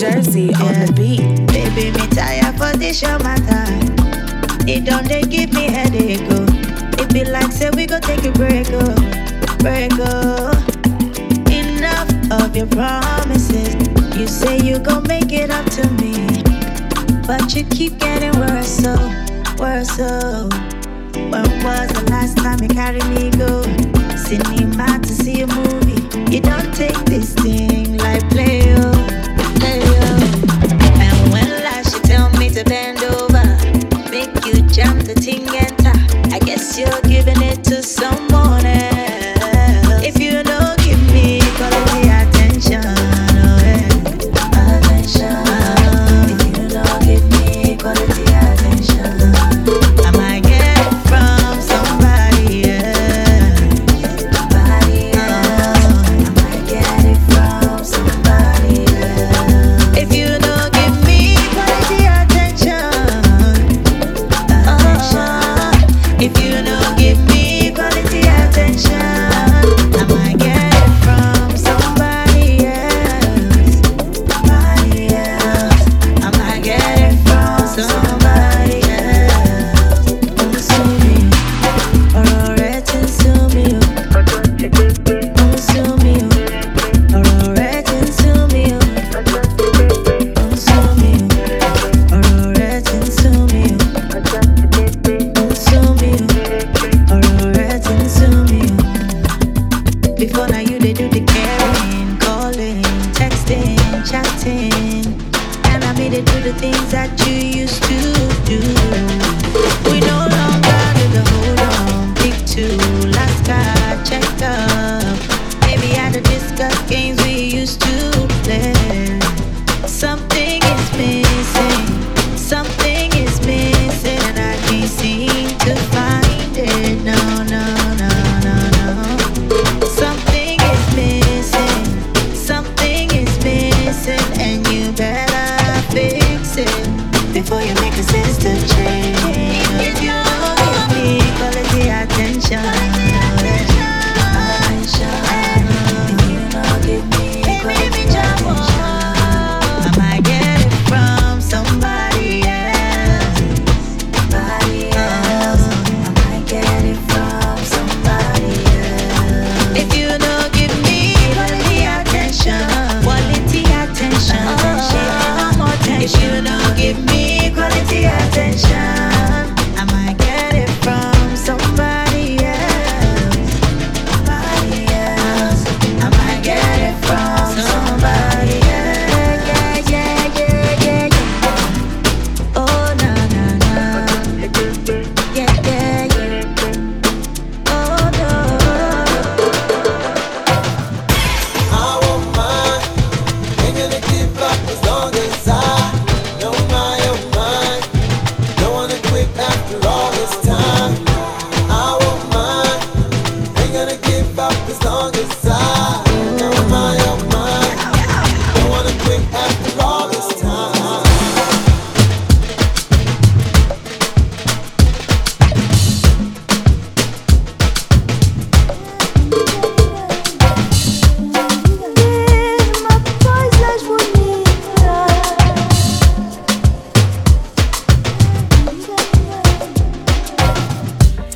Jersey yeah. on the beat. Baby, me tired for this your matter. It don't they give me headache, oh. It be like say we go take a break, oh, break, oh. Enough of your promises. You say you gon' make it up to me, but you keep getting worse, so, worse, so. When was the last time you carried me go? Cinema to see a movie. You don't take this thing like play.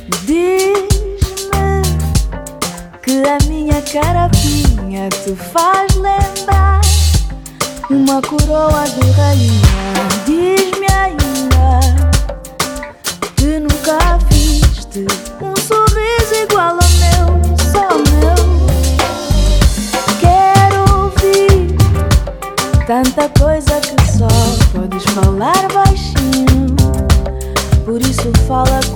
Diz-me que a minha carapinha te faz lembrar uma coroa de rainha. Diz-me ainda que nunca viste um sorriso igual ao meu, só meu. Quero ouvir tanta coisa que só podes falar baixinho. Por isso fala com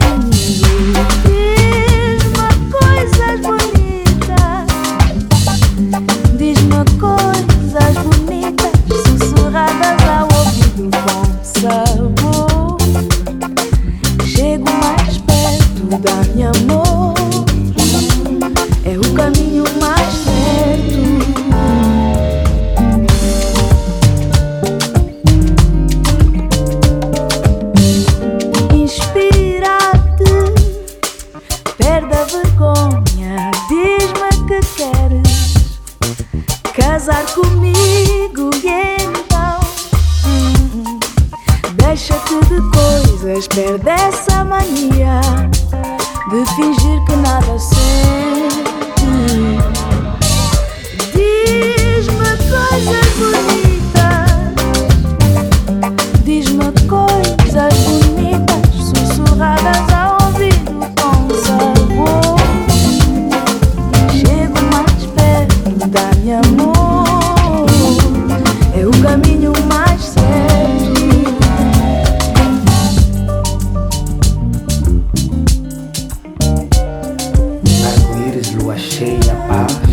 一。